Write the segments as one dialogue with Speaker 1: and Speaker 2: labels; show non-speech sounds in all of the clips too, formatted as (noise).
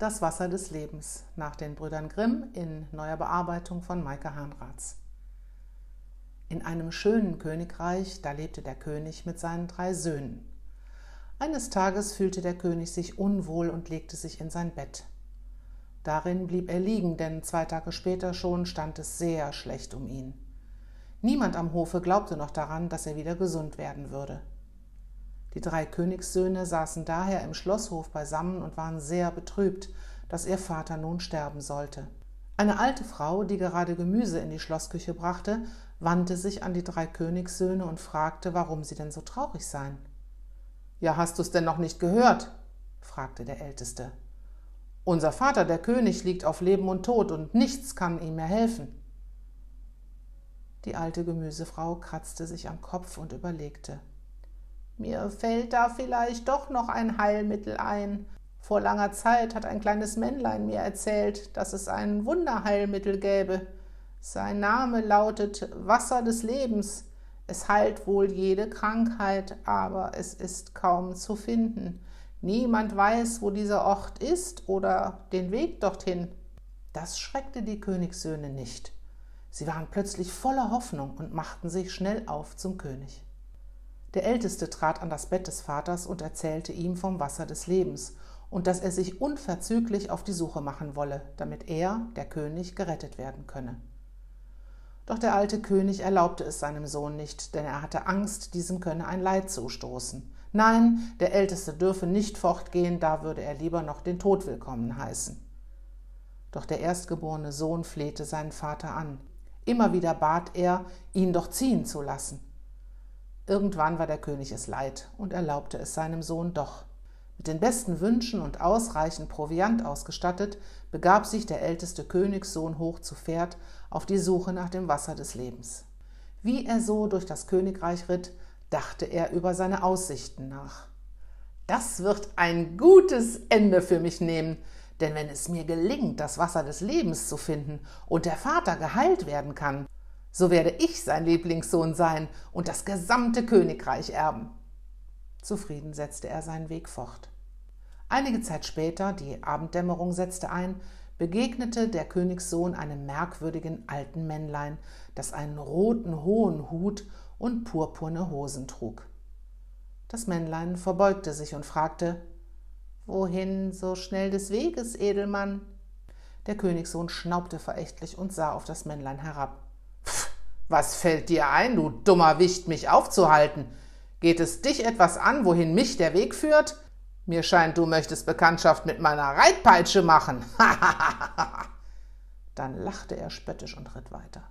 Speaker 1: Das Wasser des Lebens nach den Brüdern Grimm in neuer Bearbeitung von Maike Hahnratz. In einem schönen Königreich, da lebte der König mit seinen drei Söhnen. Eines Tages fühlte der König sich unwohl und legte sich in sein Bett. Darin blieb er liegen, denn zwei Tage später schon stand es sehr schlecht um ihn. Niemand am Hofe glaubte noch daran, dass er wieder gesund werden würde. Die drei Königssöhne saßen daher im Schlosshof beisammen und waren sehr betrübt, dass ihr Vater nun sterben sollte. Eine alte Frau, die gerade Gemüse in die Schlossküche brachte, wandte sich an die drei Königssöhne und fragte, warum sie denn so traurig seien. Ja, hast du's denn noch nicht gehört? fragte der Älteste. Unser Vater, der König, liegt auf Leben und Tod, und nichts kann ihm mehr helfen. Die alte Gemüsefrau kratzte sich am Kopf und überlegte. Mir fällt da vielleicht doch noch ein Heilmittel ein. Vor langer Zeit hat ein kleines Männlein mir erzählt, dass es ein Wunderheilmittel gäbe. Sein Name lautet Wasser des Lebens. Es heilt wohl jede Krankheit, aber es ist kaum zu finden. Niemand weiß, wo dieser Ort ist oder den Weg dorthin. Das schreckte die Königssöhne nicht. Sie waren plötzlich voller Hoffnung und machten sich schnell auf zum König. Der Älteste trat an das Bett des Vaters und erzählte ihm vom Wasser des Lebens und dass er sich unverzüglich auf die Suche machen wolle, damit er, der König, gerettet werden könne. Doch der alte König erlaubte es seinem Sohn nicht, denn er hatte Angst, diesem könne ein Leid zustoßen. Nein, der Älteste dürfe nicht fortgehen, da würde er lieber noch den Tod willkommen heißen. Doch der erstgeborene Sohn flehte seinen Vater an. Immer wieder bat er, ihn doch ziehen zu lassen. Irgendwann war der König es leid und erlaubte es seinem Sohn doch. Mit den besten Wünschen und ausreichend Proviant ausgestattet, begab sich der älteste Königssohn hoch zu Pferd auf die Suche nach dem Wasser des Lebens. Wie er so durch das Königreich ritt, dachte er über seine Aussichten nach. Das wird ein gutes Ende für mich nehmen, denn wenn es mir gelingt, das Wasser des Lebens zu finden und der Vater geheilt werden kann, so werde ich sein Lieblingssohn sein und das gesamte Königreich erben. Zufrieden setzte er seinen Weg fort. Einige Zeit später, die Abenddämmerung setzte ein, begegnete der Königssohn einem merkwürdigen alten Männlein, das einen roten hohen Hut und purpurne Hosen trug. Das Männlein verbeugte sich und fragte Wohin so schnell des Weges, Edelmann? Der Königssohn schnaubte verächtlich und sah auf das Männlein herab. Was fällt dir ein, du dummer Wicht, mich aufzuhalten? Geht es dich etwas an, wohin mich der Weg führt? Mir scheint, du möchtest Bekanntschaft mit meiner Reitpeitsche machen. (laughs) Dann lachte er spöttisch und ritt weiter.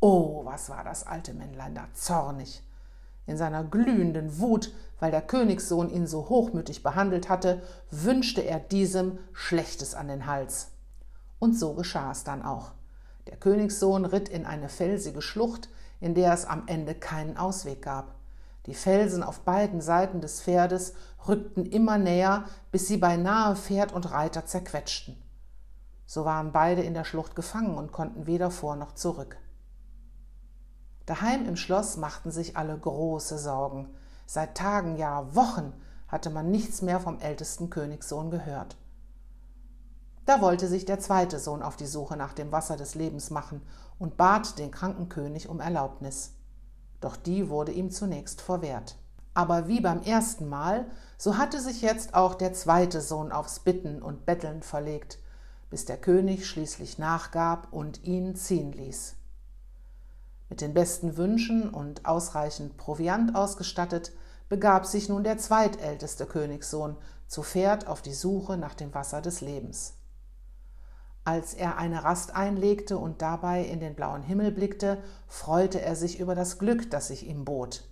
Speaker 1: Oh, was war das alte Männlein da zornig! In seiner glühenden Wut, weil der Königssohn ihn so hochmütig behandelt hatte, wünschte er diesem Schlechtes an den Hals. Und so geschah es dann auch. Der Königssohn ritt in eine felsige Schlucht, in der es am Ende keinen Ausweg gab. Die Felsen auf beiden Seiten des Pferdes rückten immer näher, bis sie beinahe Pferd und Reiter zerquetschten. So waren beide in der Schlucht gefangen und konnten weder vor noch zurück. Daheim im Schloss machten sich alle große Sorgen. Seit Tagen, ja Wochen hatte man nichts mehr vom ältesten Königssohn gehört. Da wollte sich der zweite Sohn auf die Suche nach dem Wasser des Lebens machen und bat den kranken König um Erlaubnis. Doch die wurde ihm zunächst verwehrt. Aber wie beim ersten Mal, so hatte sich jetzt auch der zweite Sohn aufs Bitten und Betteln verlegt, bis der König schließlich nachgab und ihn ziehen ließ. Mit den besten Wünschen und ausreichend Proviant ausgestattet, begab sich nun der zweitälteste Königssohn zu Pferd auf die Suche nach dem Wasser des Lebens. Als er eine Rast einlegte und dabei in den blauen Himmel blickte, freute er sich über das Glück, das sich ihm bot.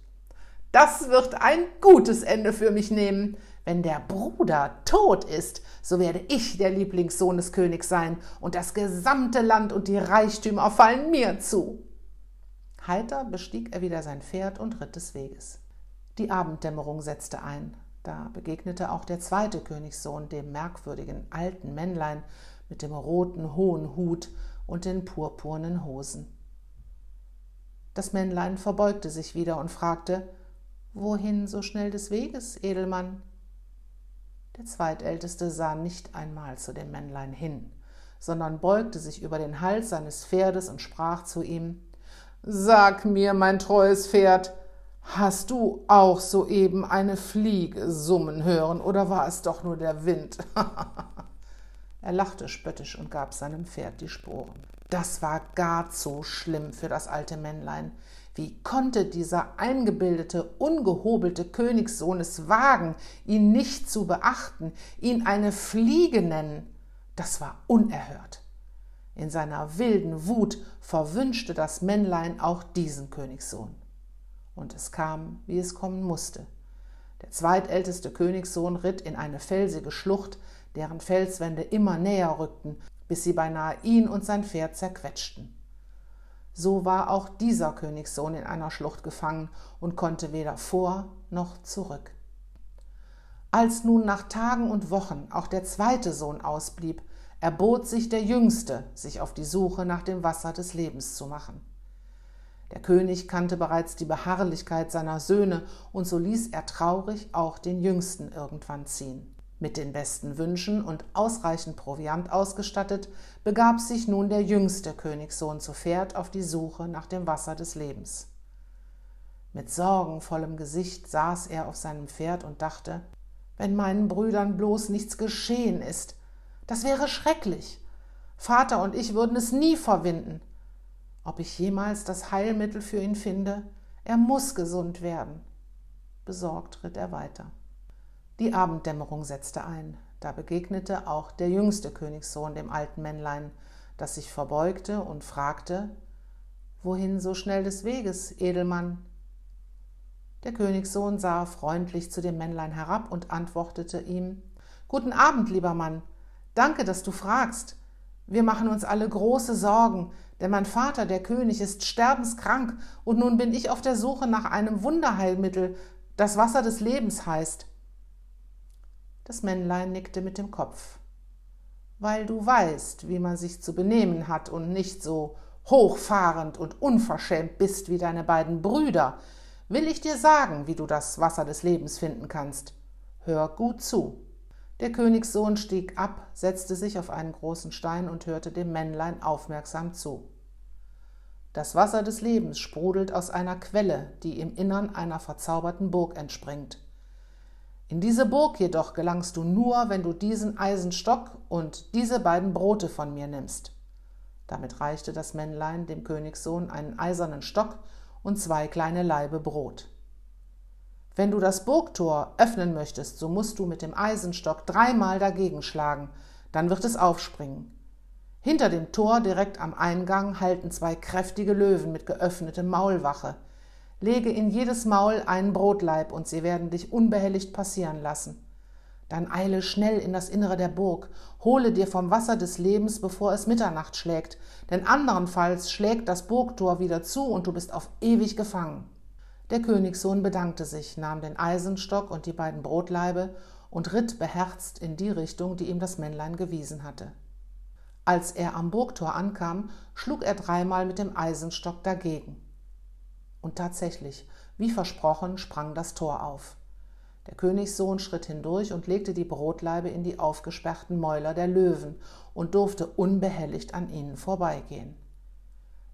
Speaker 1: Das wird ein gutes Ende für mich nehmen. Wenn der Bruder tot ist, so werde ich der Lieblingssohn des Königs sein, und das gesamte Land und die Reichtümer fallen mir zu. Heiter bestieg er wieder sein Pferd und ritt des Weges. Die Abenddämmerung setzte ein. Da begegnete auch der zweite Königssohn dem merkwürdigen alten Männlein, mit dem roten hohen Hut und den purpurnen Hosen. Das Männlein verbeugte sich wieder und fragte Wohin so schnell des Weges, Edelmann? Der Zweitälteste sah nicht einmal zu dem Männlein hin, sondern beugte sich über den Hals seines Pferdes und sprach zu ihm Sag mir, mein treues Pferd, hast du auch soeben eine Fliege summen hören, oder war es doch nur der Wind? (laughs) er lachte spöttisch und gab seinem Pferd die Sporen. Das war gar zu schlimm für das alte Männlein. Wie konnte dieser eingebildete, ungehobelte Königssohn es wagen, ihn nicht zu beachten, ihn eine Fliege nennen? Das war unerhört. In seiner wilden Wut verwünschte das Männlein auch diesen Königssohn. Und es kam, wie es kommen musste. Der zweitälteste Königssohn ritt in eine felsige Schlucht, deren Felswände immer näher rückten, bis sie beinahe ihn und sein Pferd zerquetschten so war auch dieser Königssohn in einer Schlucht gefangen und konnte weder vor noch zurück. Als nun nach Tagen und Wochen auch der zweite Sohn ausblieb, erbot sich der Jüngste, sich auf die Suche nach dem Wasser des Lebens zu machen. Der König kannte bereits die Beharrlichkeit seiner Söhne, und so ließ er traurig auch den Jüngsten irgendwann ziehen. Mit den besten Wünschen und ausreichend Proviant ausgestattet, begab sich nun der jüngste Königssohn zu Pferd auf die Suche nach dem Wasser des Lebens. Mit sorgenvollem Gesicht saß er auf seinem Pferd und dachte, wenn meinen Brüdern bloß nichts geschehen ist, das wäre schrecklich. Vater und ich würden es nie verwinden. Ob ich jemals das Heilmittel für ihn finde, er muss gesund werden. Besorgt ritt er weiter. Die Abenddämmerung setzte ein. Da begegnete auch der jüngste Königssohn dem alten Männlein, das sich verbeugte und fragte Wohin so schnell des Weges, Edelmann? Der Königssohn sah freundlich zu dem Männlein herab und antwortete ihm Guten Abend, lieber Mann. Danke, dass du fragst. Wir machen uns alle große Sorgen, denn mein Vater, der König, ist sterbenskrank, und nun bin ich auf der Suche nach einem Wunderheilmittel, das Wasser des Lebens heißt. Das Männlein nickte mit dem Kopf. Weil du weißt, wie man sich zu benehmen hat und nicht so hochfahrend und unverschämt bist wie deine beiden Brüder, will ich dir sagen, wie du das Wasser des Lebens finden kannst. Hör gut zu. Der Königssohn stieg ab, setzte sich auf einen großen Stein und hörte dem Männlein aufmerksam zu. Das Wasser des Lebens sprudelt aus einer Quelle, die im Innern einer verzauberten Burg entspringt. In diese Burg jedoch gelangst du nur, wenn du diesen Eisenstock und diese beiden Brote von mir nimmst. Damit reichte das Männlein dem Königssohn einen eisernen Stock und zwei kleine Laibe Brot. Wenn du das Burgtor öffnen möchtest, so musst du mit dem Eisenstock dreimal dagegen schlagen, dann wird es aufspringen. Hinter dem Tor direkt am Eingang halten zwei kräftige Löwen mit geöffnetem Maulwache. Lege in jedes Maul einen Brotleib, und sie werden dich unbehelligt passieren lassen. Dann eile schnell in das Innere der Burg, hole dir vom Wasser des Lebens, bevor es Mitternacht schlägt, denn anderenfalls schlägt das Burgtor wieder zu und du bist auf ewig gefangen. Der Königssohn bedankte sich, nahm den Eisenstock und die beiden Brotlaibe und ritt beherzt in die Richtung, die ihm das Männlein gewiesen hatte. Als er am Burgtor ankam, schlug er dreimal mit dem Eisenstock dagegen. Und tatsächlich, wie versprochen, sprang das Tor auf. Der Königssohn schritt hindurch und legte die Brotlaibe in die aufgesperrten Mäuler der Löwen und durfte unbehelligt an ihnen vorbeigehen.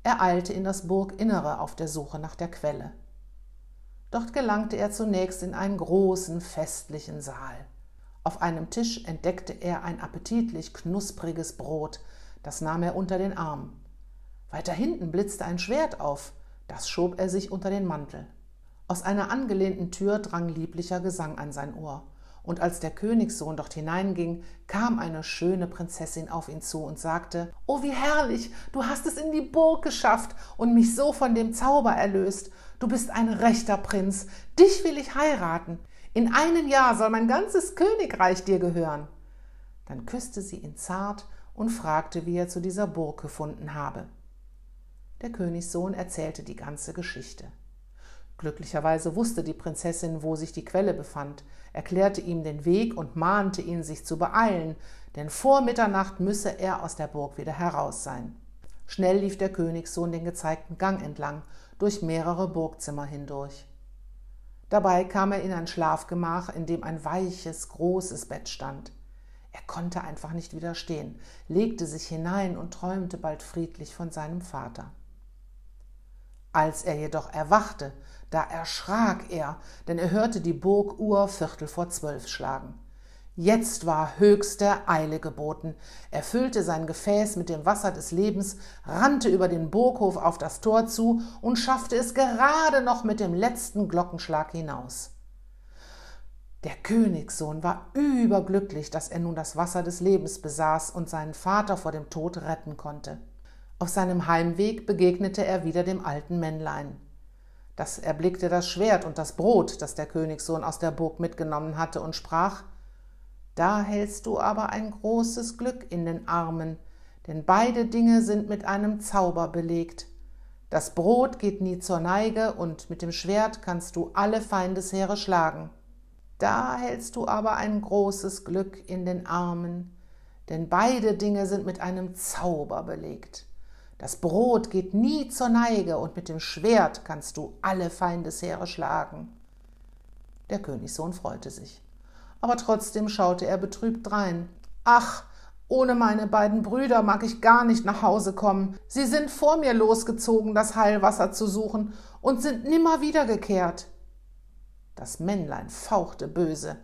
Speaker 1: Er eilte in das Burginnere auf der Suche nach der Quelle. Dort gelangte er zunächst in einen großen, festlichen Saal. Auf einem Tisch entdeckte er ein appetitlich knuspriges Brot, das nahm er unter den Arm. Weiter hinten blitzte ein Schwert auf, das schob er sich unter den Mantel. Aus einer angelehnten Tür drang lieblicher Gesang an sein Ohr. Und als der Königssohn dort hineinging, kam eine schöne Prinzessin auf ihn zu und sagte: Oh, wie herrlich! Du hast es in die Burg geschafft und mich so von dem Zauber erlöst. Du bist ein rechter Prinz. Dich will ich heiraten. In einem Jahr soll mein ganzes Königreich dir gehören. Dann küsste sie ihn zart und fragte, wie er zu dieser Burg gefunden habe. Der Königssohn erzählte die ganze Geschichte. Glücklicherweise wusste die Prinzessin, wo sich die Quelle befand, erklärte ihm den Weg und mahnte ihn, sich zu beeilen, denn vor Mitternacht müsse er aus der Burg wieder heraus sein. Schnell lief der Königssohn den gezeigten Gang entlang, durch mehrere Burgzimmer hindurch. Dabei kam er in ein Schlafgemach, in dem ein weiches, großes Bett stand. Er konnte einfach nicht widerstehen, legte sich hinein und träumte bald friedlich von seinem Vater. Als er jedoch erwachte, da erschrak er, denn er hörte die Burguhr Viertel vor zwölf schlagen. Jetzt war höchste Eile geboten. Er füllte sein Gefäß mit dem Wasser des Lebens, rannte über den Burghof auf das Tor zu und schaffte es gerade noch mit dem letzten Glockenschlag hinaus. Der Königssohn war überglücklich, dass er nun das Wasser des Lebens besaß und seinen Vater vor dem Tod retten konnte. Auf seinem Heimweg begegnete er wieder dem alten Männlein. Das erblickte das Schwert und das Brot, das der Königssohn aus der Burg mitgenommen hatte, und sprach da hältst du aber ein großes Glück in den Armen, denn beide Dinge sind mit einem Zauber belegt. Das Brot geht nie zur Neige, und mit dem Schwert kannst du alle Feindesheere schlagen. Da hältst du aber ein großes Glück in den Armen, denn beide Dinge sind mit einem Zauber belegt. Das Brot geht nie zur Neige, und mit dem Schwert kannst du alle Feindesheere schlagen. Der Königssohn freute sich aber trotzdem schaute er betrübt drein. Ach, ohne meine beiden Brüder mag ich gar nicht nach Hause kommen. Sie sind vor mir losgezogen, das Heilwasser zu suchen, und sind nimmer wiedergekehrt. Das Männlein fauchte böse.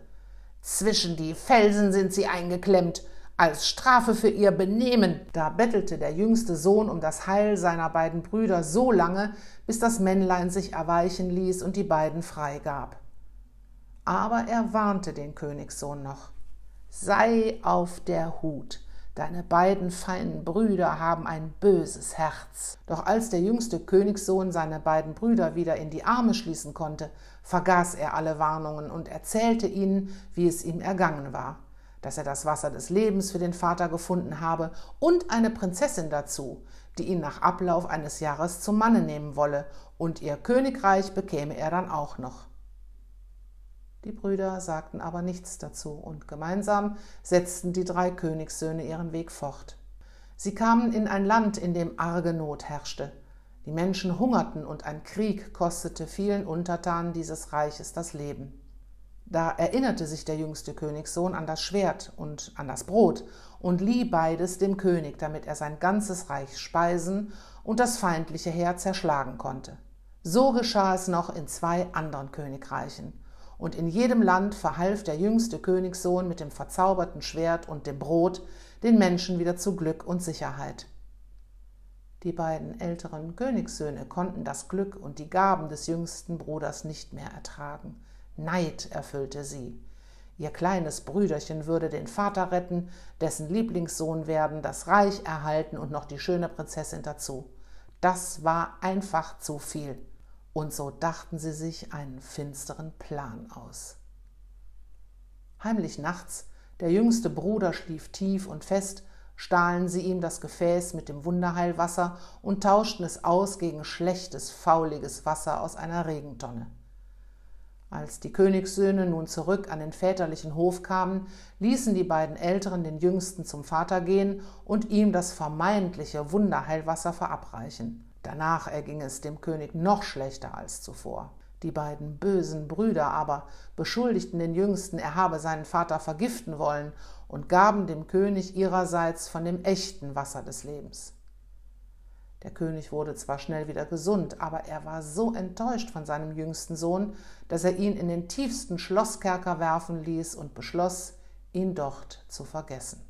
Speaker 1: Zwischen die Felsen sind sie eingeklemmt, als Strafe für ihr Benehmen. Da bettelte der jüngste Sohn um das Heil seiner beiden Brüder so lange, bis das Männlein sich erweichen ließ und die beiden freigab aber er warnte den Königssohn noch. Sei auf der Hut, deine beiden feinen Brüder haben ein böses Herz. Doch als der jüngste Königssohn seine beiden Brüder wieder in die Arme schließen konnte, vergaß er alle Warnungen und erzählte ihnen, wie es ihm ergangen war, dass er das Wasser des Lebens für den Vater gefunden habe und eine Prinzessin dazu, die ihn nach Ablauf eines Jahres zum Manne nehmen wolle, und ihr Königreich bekäme er dann auch noch. Die Brüder sagten aber nichts dazu, und gemeinsam setzten die drei Königssöhne ihren Weg fort. Sie kamen in ein Land, in dem arge Not herrschte. Die Menschen hungerten, und ein Krieg kostete vielen Untertanen dieses Reiches das Leben. Da erinnerte sich der jüngste Königssohn an das Schwert und an das Brot und lieh beides dem König, damit er sein ganzes Reich speisen und das feindliche Heer zerschlagen konnte. So geschah es noch in zwei anderen Königreichen und in jedem Land verhalf der jüngste Königssohn mit dem verzauberten Schwert und dem Brot den Menschen wieder zu Glück und Sicherheit. Die beiden älteren Königssöhne konnten das Glück und die Gaben des jüngsten Bruders nicht mehr ertragen. Neid erfüllte sie. Ihr kleines Brüderchen würde den Vater retten, dessen Lieblingssohn werden, das Reich erhalten und noch die schöne Prinzessin dazu. Das war einfach zu viel und so dachten sie sich einen finsteren Plan aus. Heimlich nachts, der jüngste Bruder schlief tief und fest, stahlen sie ihm das Gefäß mit dem Wunderheilwasser und tauschten es aus gegen schlechtes, fauliges Wasser aus einer Regentonne. Als die Königssöhne nun zurück an den väterlichen Hof kamen, ließen die beiden Älteren den Jüngsten zum Vater gehen und ihm das vermeintliche Wunderheilwasser verabreichen. Danach erging es dem König noch schlechter als zuvor. Die beiden bösen Brüder aber beschuldigten den Jüngsten, er habe seinen Vater vergiften wollen und gaben dem König ihrerseits von dem echten Wasser des Lebens. Der König wurde zwar schnell wieder gesund, aber er war so enttäuscht von seinem jüngsten Sohn, dass er ihn in den tiefsten Schlosskerker werfen ließ und beschloss, ihn dort zu vergessen.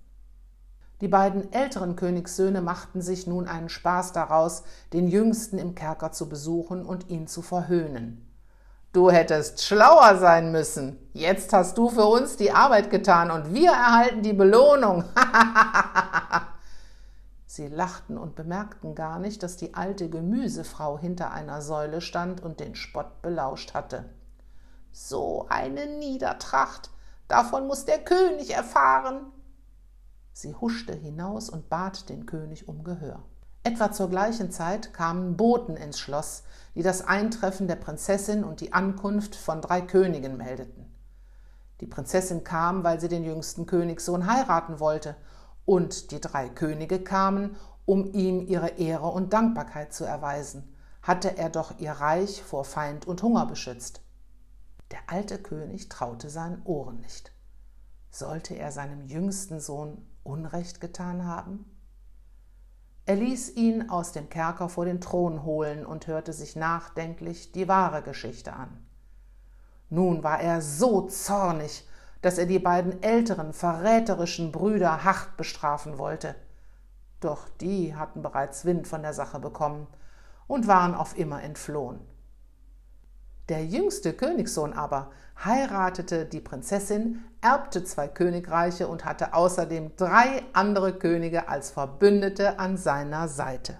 Speaker 1: Die beiden älteren Königssöhne machten sich nun einen Spaß daraus, den Jüngsten im Kerker zu besuchen und ihn zu verhöhnen. Du hättest schlauer sein müssen. Jetzt hast du für uns die Arbeit getan und wir erhalten die Belohnung. (laughs) Sie lachten und bemerkten gar nicht, dass die alte Gemüsefrau hinter einer Säule stand und den Spott belauscht hatte. So eine Niedertracht, davon muss der König erfahren, Sie huschte hinaus und bat den König um Gehör. Etwa zur gleichen Zeit kamen Boten ins Schloss, die das Eintreffen der Prinzessin und die Ankunft von drei Königen meldeten. Die Prinzessin kam, weil sie den jüngsten Königssohn heiraten wollte, und die drei Könige kamen, um ihm ihre Ehre und Dankbarkeit zu erweisen, hatte er doch ihr Reich vor Feind und Hunger beschützt. Der alte König traute seinen Ohren nicht. Sollte er seinem jüngsten Sohn Unrecht getan haben? Er ließ ihn aus dem Kerker vor den Thron holen und hörte sich nachdenklich die wahre Geschichte an. Nun war er so zornig, dass er die beiden älteren verräterischen Brüder hart bestrafen wollte. Doch die hatten bereits Wind von der Sache bekommen und waren auf immer entflohen. Der jüngste Königssohn aber heiratete die Prinzessin, erbte zwei Königreiche und hatte außerdem drei andere Könige als Verbündete an seiner Seite.